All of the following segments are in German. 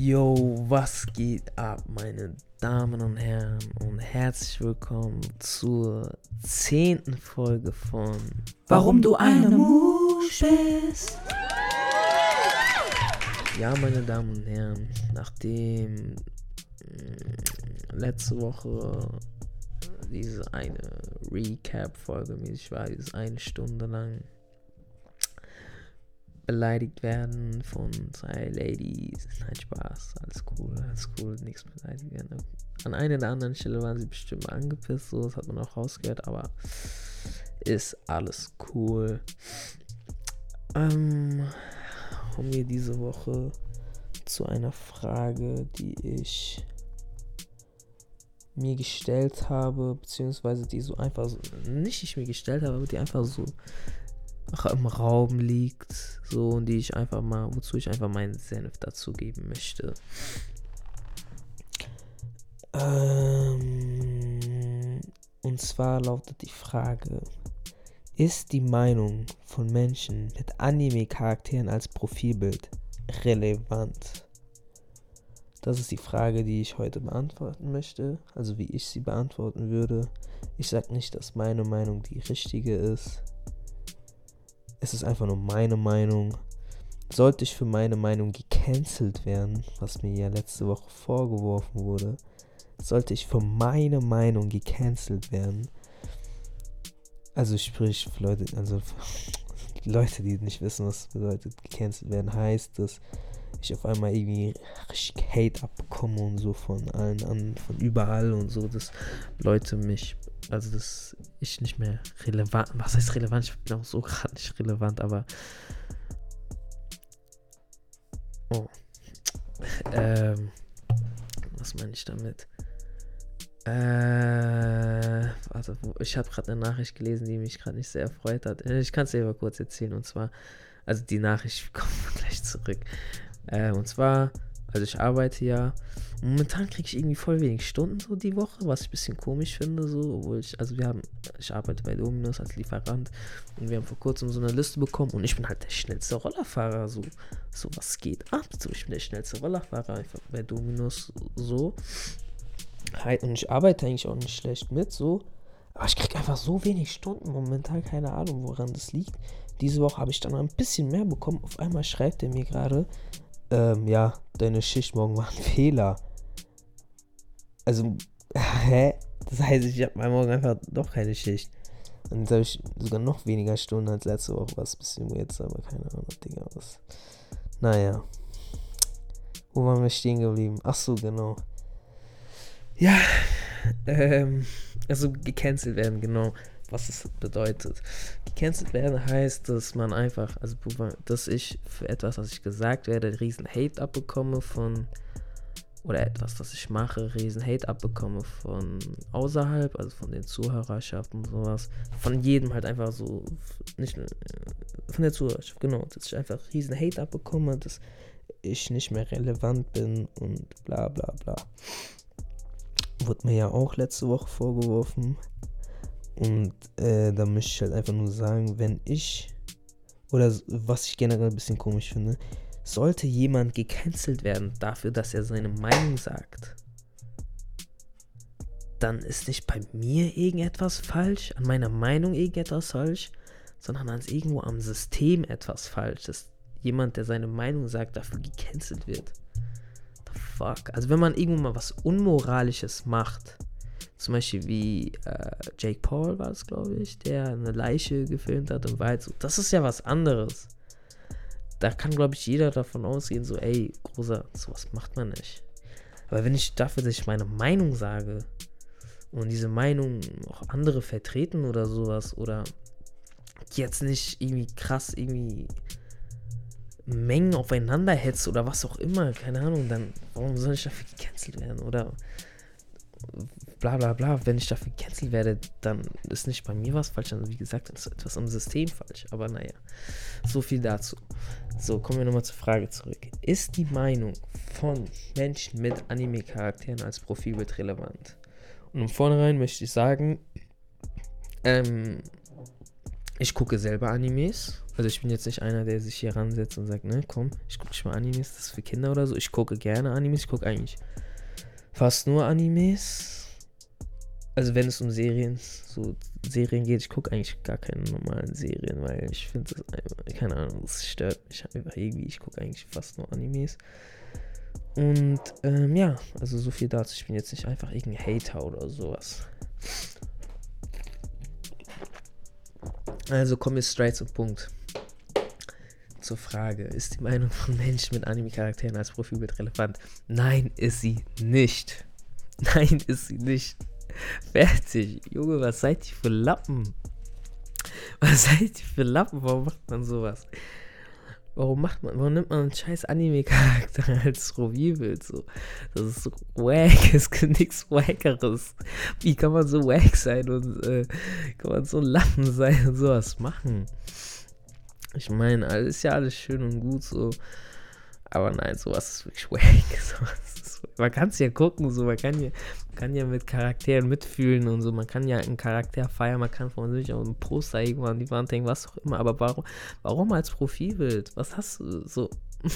Yo, was geht ab, meine Damen und Herren, und herzlich willkommen zur zehnten Folge von Warum du eine Musch bist. Ja, meine Damen und Herren, nachdem mh, letzte Woche diese eine Recap-Folge mäßig war, diese eine Stunde lang beleidigt werden von zwei Ladies. Nein, Spaß, alles cool, alles cool, nichts beleidigt werden. An einer oder anderen Stelle waren sie bestimmt angepisst, so, das hat man auch rausgehört, aber ist alles cool. Ähm, kommen wir diese Woche zu einer Frage, die ich mir gestellt habe, beziehungsweise die so einfach so, nicht ich mir gestellt habe, aber die einfach so im Raum liegt, so und die ich einfach mal, wozu ich einfach meinen Senf dazugeben möchte. Ähm, und zwar lautet die Frage: Ist die Meinung von Menschen mit Anime-Charakteren als Profilbild relevant? Das ist die Frage, die ich heute beantworten möchte, also wie ich sie beantworten würde. Ich sage nicht, dass meine Meinung die richtige ist. Es ist einfach nur meine Meinung. Sollte ich für meine Meinung gecancelt werden, was mir ja letzte Woche vorgeworfen wurde, sollte ich für meine Meinung gecancelt werden, also sprich, Leute, also Leute, die nicht wissen, was bedeutet, gecancelt werden, heißt, dass ich auf einmal irgendwie richtig Hate abbekomme und so von allen an, von überall und so, dass Leute mich, also dass ich nicht mehr relevant, was heißt relevant? Ich bin auch so gerade nicht relevant, aber oh, ähm, was meine ich damit? Äh, warte, ich habe gerade eine Nachricht gelesen, die mich gerade nicht sehr erfreut hat. Äh, ich kann es dir aber kurz erzählen und zwar, also die Nachricht kommt gleich zurück. Äh, und zwar, also ich arbeite ja. Momentan kriege ich irgendwie voll wenig Stunden so die Woche, was ich ein bisschen komisch finde, so, obwohl ich, also wir haben, ich arbeite bei Dominus als Lieferant und wir haben vor kurzem so eine Liste bekommen und ich bin halt der schnellste Rollerfahrer, so, so was geht ab, so, ich bin der schnellste Rollerfahrer einfach bei Dominus, so, halt, und ich arbeite eigentlich auch nicht schlecht mit, so, aber ich kriege einfach so wenig Stunden momentan, keine Ahnung, woran das liegt. Diese Woche habe ich dann ein bisschen mehr bekommen, auf einmal schreibt er mir gerade, ähm, ja, deine Schicht morgen war ein Fehler. Also, hä? Das heißt, ich habe morgen einfach doch keine Schicht. Und jetzt habe ich sogar noch weniger Stunden als letzte Woche, was ein bisschen jetzt, aber keine Ahnung, Digga, was. Naja. Wo waren wir stehen geblieben? Ach so, genau. Ja, ähm, also gecancelt werden, genau was es bedeutet. Gecancelt werden heißt, dass man einfach, also dass ich für etwas, was ich gesagt werde, riesen Hate abbekomme von, oder etwas, das ich mache, riesen Hate abbekomme von außerhalb, also von den Zuhörerschaften und sowas. Von jedem halt einfach so, nicht nur, äh, von der Zuhörerschaft, genau, dass ich einfach riesen Hate abbekomme, dass ich nicht mehr relevant bin und bla bla bla. Wurde mir ja auch letzte Woche vorgeworfen. Und äh, da möchte ich halt einfach nur sagen, wenn ich, oder was ich generell ein bisschen komisch finde, sollte jemand gecancelt werden dafür, dass er seine Meinung sagt, dann ist nicht bei mir irgendetwas falsch, an meiner Meinung irgendetwas falsch, sondern dann ist irgendwo am System etwas falsch, dass jemand, der seine Meinung sagt, dafür gecancelt wird. The fuck? Also wenn man irgendwo mal was Unmoralisches macht, zum Beispiel wie äh, Jake Paul war es, glaube ich, der eine Leiche gefilmt hat im Wald. So, das ist ja was anderes. Da kann, glaube ich, jeder davon ausgehen, so, ey, großer, sowas macht man nicht. Aber wenn ich dafür, dass ich meine Meinung sage und diese Meinung auch andere vertreten oder sowas oder jetzt nicht irgendwie krass irgendwie Mengen aufeinander hetzt oder was auch immer, keine Ahnung, dann warum soll ich dafür gecancelt werden? Oder bla bla bla, wenn ich dafür gecancelt werde, dann ist nicht bei mir was falsch, also wie gesagt, dann ist etwas am System falsch. Aber naja, so viel dazu. So, kommen wir nochmal zur Frage zurück. Ist die Meinung von Menschen mit Anime-Charakteren als Profilbild relevant? Und im Vornherein möchte ich sagen, ähm, ich gucke selber Animes. Also ich bin jetzt nicht einer, der sich hier ransetzt und sagt, ne, komm, ich gucke mal Animes, das ist für Kinder oder so. Ich gucke gerne Animes, ich gucke eigentlich fast nur Animes. Also wenn es um Serien, so Serien geht, ich gucke eigentlich gar keine normalen Serien, weil ich finde das einfach, keine Ahnung, das stört mich einfach irgendwie. Ich gucke eigentlich fast nur Animes. Und ähm, ja, also so viel dazu. Ich bin jetzt nicht einfach irgendein Hater oder sowas. Also kommen wir straight zum Punkt. Zur Frage, ist die Meinung von Menschen mit Anime-Charakteren als Profilbild relevant? Nein, ist sie nicht. Nein, ist sie nicht. Fertig. Junge, was seid ihr für Lappen? Was seid ihr für Lappen? Warum macht man sowas? Warum macht man, warum nimmt man einen scheiß Anime-Charakter als Profilbild so? Das ist so wack, es gibt nichts wackeres. Wie kann man so wack sein und äh, kann man so Lappen sein und sowas machen? Ich meine, alles ist ja alles schön und gut so. Aber nein, sowas ist wirklich wack. Sowas ist, man kann es ja gucken, so, man kann ja, kann ja mit Charakteren mitfühlen und so, man kann ja einen Charakter feiern, man kann von sich auch ein Poster irgendwann an die Wand denken, was auch immer, aber warum, warum als Profilbild? Was hast du so?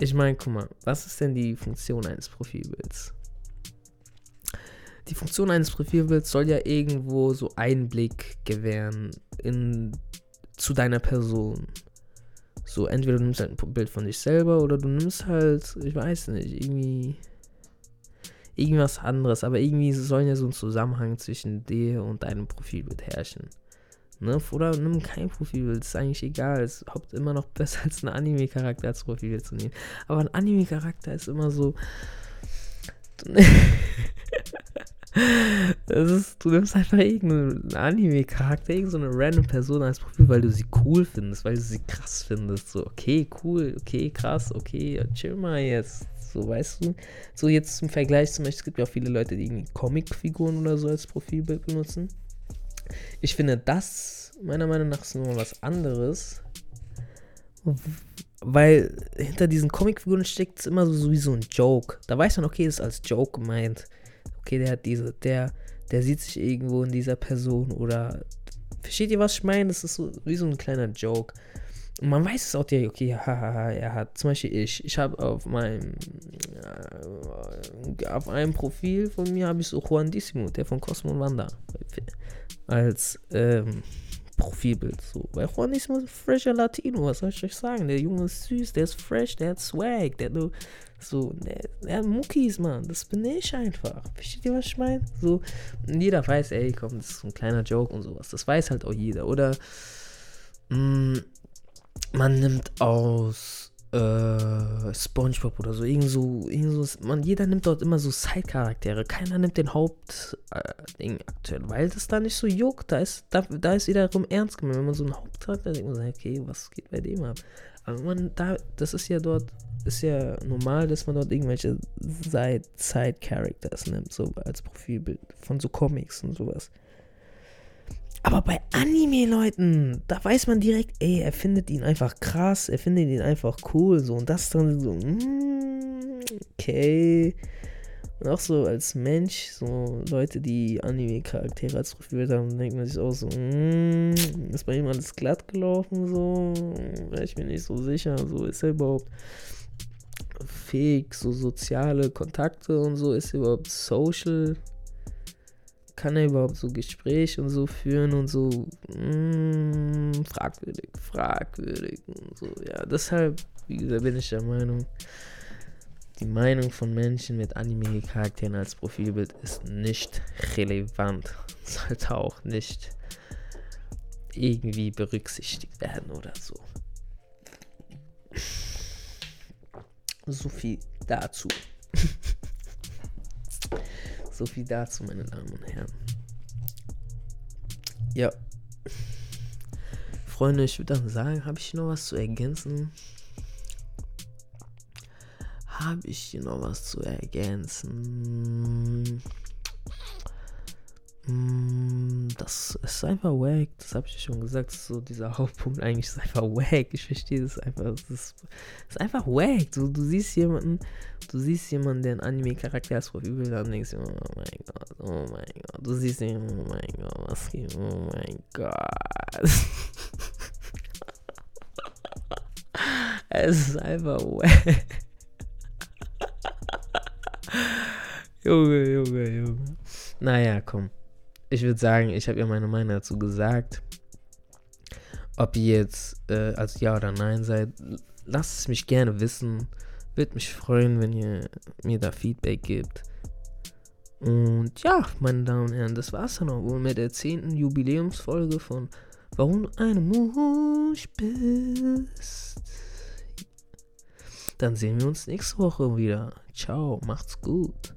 Ich meine, guck mal, was ist denn die Funktion eines Profilbilds? Die Funktion eines Profilbilds soll ja irgendwo so Einblick gewähren in, zu deiner Person. So, entweder du nimmst halt ein Bild von dich selber oder du nimmst halt, ich weiß nicht, irgendwie irgendwas anderes, aber irgendwie soll ja so ein Zusammenhang zwischen dir und deinem Profilbild herrschen. Ne? Oder nimm kein Profilbild, ist eigentlich egal. Es ist immer noch besser als ein Anime-Charakter als Profilbild zu nehmen. Aber ein Anime-Charakter ist immer so. Ist, du nimmst einfach irgendeinen Anime-Charakter, irgendeine random Person als Profil, weil du sie cool findest, weil du sie krass findest. So, okay, cool, okay, krass, okay, chill mal jetzt. So, weißt du? So, jetzt zum Vergleich zum Beispiel, es gibt ja auch viele Leute, die irgendwie Comicfiguren oder so als Profilbild benutzen. Ich finde das, meiner Meinung nach, ist nochmal was anderes. Weil hinter diesen Comicfiguren steckt es immer so wie so ein Joke. Da weiß man, okay, ist als Joke gemeint okay, der hat diese, der, der sieht sich irgendwo in dieser Person oder versteht ihr, was ich meine? Das ist so wie so ein kleiner Joke. Und man weiß es auch direkt, okay, hahaha, er hat, zum Beispiel ich, ich habe auf meinem, äh, auf einem Profil von mir habe ich so Juandissimo, der von Cosmo und Wanda, als ähm, Profilbild so. Weil Juanissimo ist ein fresher Latino, was soll ich euch sagen? Der Junge ist süß, der ist fresh, der hat Swag, der so, der hat Muckis, Mann. Das bin ich einfach. Versteht ihr, was ich meine? So, jeder weiß, ey, komm, das ist ein kleiner Joke und sowas. Das weiß halt auch jeder. Oder mh, mm, man nimmt aus äh, SpongeBob oder so. Irgend so, irgend so man, jeder nimmt dort immer so Side-Charaktere. Keiner nimmt den Hauptding äh, aktuell, weil das da nicht so juckt. Da ist, da, da ist wiederum ernst gemeint. Wenn man so einen Hauptcharakter denkt, man sagt, okay, was geht bei dem ab? Aber man, da, das ist ja dort, ist ja normal, dass man dort irgendwelche Side-Characters nimmt, so als Profilbild von so Comics und sowas. Aber bei Anime-Leuten, da weiß man direkt, ey, er findet ihn einfach krass, er findet ihn einfach cool, so. Und das dann so, mm, okay. Und auch so als Mensch, so Leute, die Anime-Charaktere als Profil haben, denkt man sich auch so, mm, ist bei ihm alles glatt gelaufen, so. Ich bin nicht so sicher, so ist er überhaupt fähig, so soziale Kontakte und so, ist er überhaupt social kann er überhaupt so Gespräche und so führen und so mm, fragwürdig, fragwürdig und so. Ja, deshalb, wie gesagt, bin ich der Meinung, die Meinung von Menschen mit Anime-Charakteren als Profilbild ist nicht relevant. Sollte auch nicht irgendwie berücksichtigt werden oder so. So viel dazu. So viel dazu, meine Damen und Herren. Ja. Freunde, ich würde dann sagen, habe ich noch was zu ergänzen? Habe ich hier noch was zu ergänzen? Mm, das ist einfach wack. Das habe ich schon gesagt. So dieser Hauptpunkt eigentlich ist einfach wack. Ich verstehe das einfach. Das ist, ist einfach wack. Du, du siehst jemanden, du siehst jemanden, der einen Anime-Charakter ist, übel, dann denkst du, oh mein Gott, oh mein Gott. Du siehst ihn, oh mein Gott, was geht, oh mein Gott. es ist einfach wack. Junge, Junge, Junge. Naja, komm ich würde sagen, ich habe ja meine Meinung dazu gesagt. Ob ihr jetzt äh, als Ja oder Nein seid, lasst es mich gerne wissen. Würde mich freuen, wenn ihr mir da Feedback gibt. Und ja, meine Damen und Herren, das war's dann auch wohl mit der 10. Jubiläumsfolge von Warum du eine Musch bist. Dann sehen wir uns nächste Woche wieder. Ciao, macht's gut.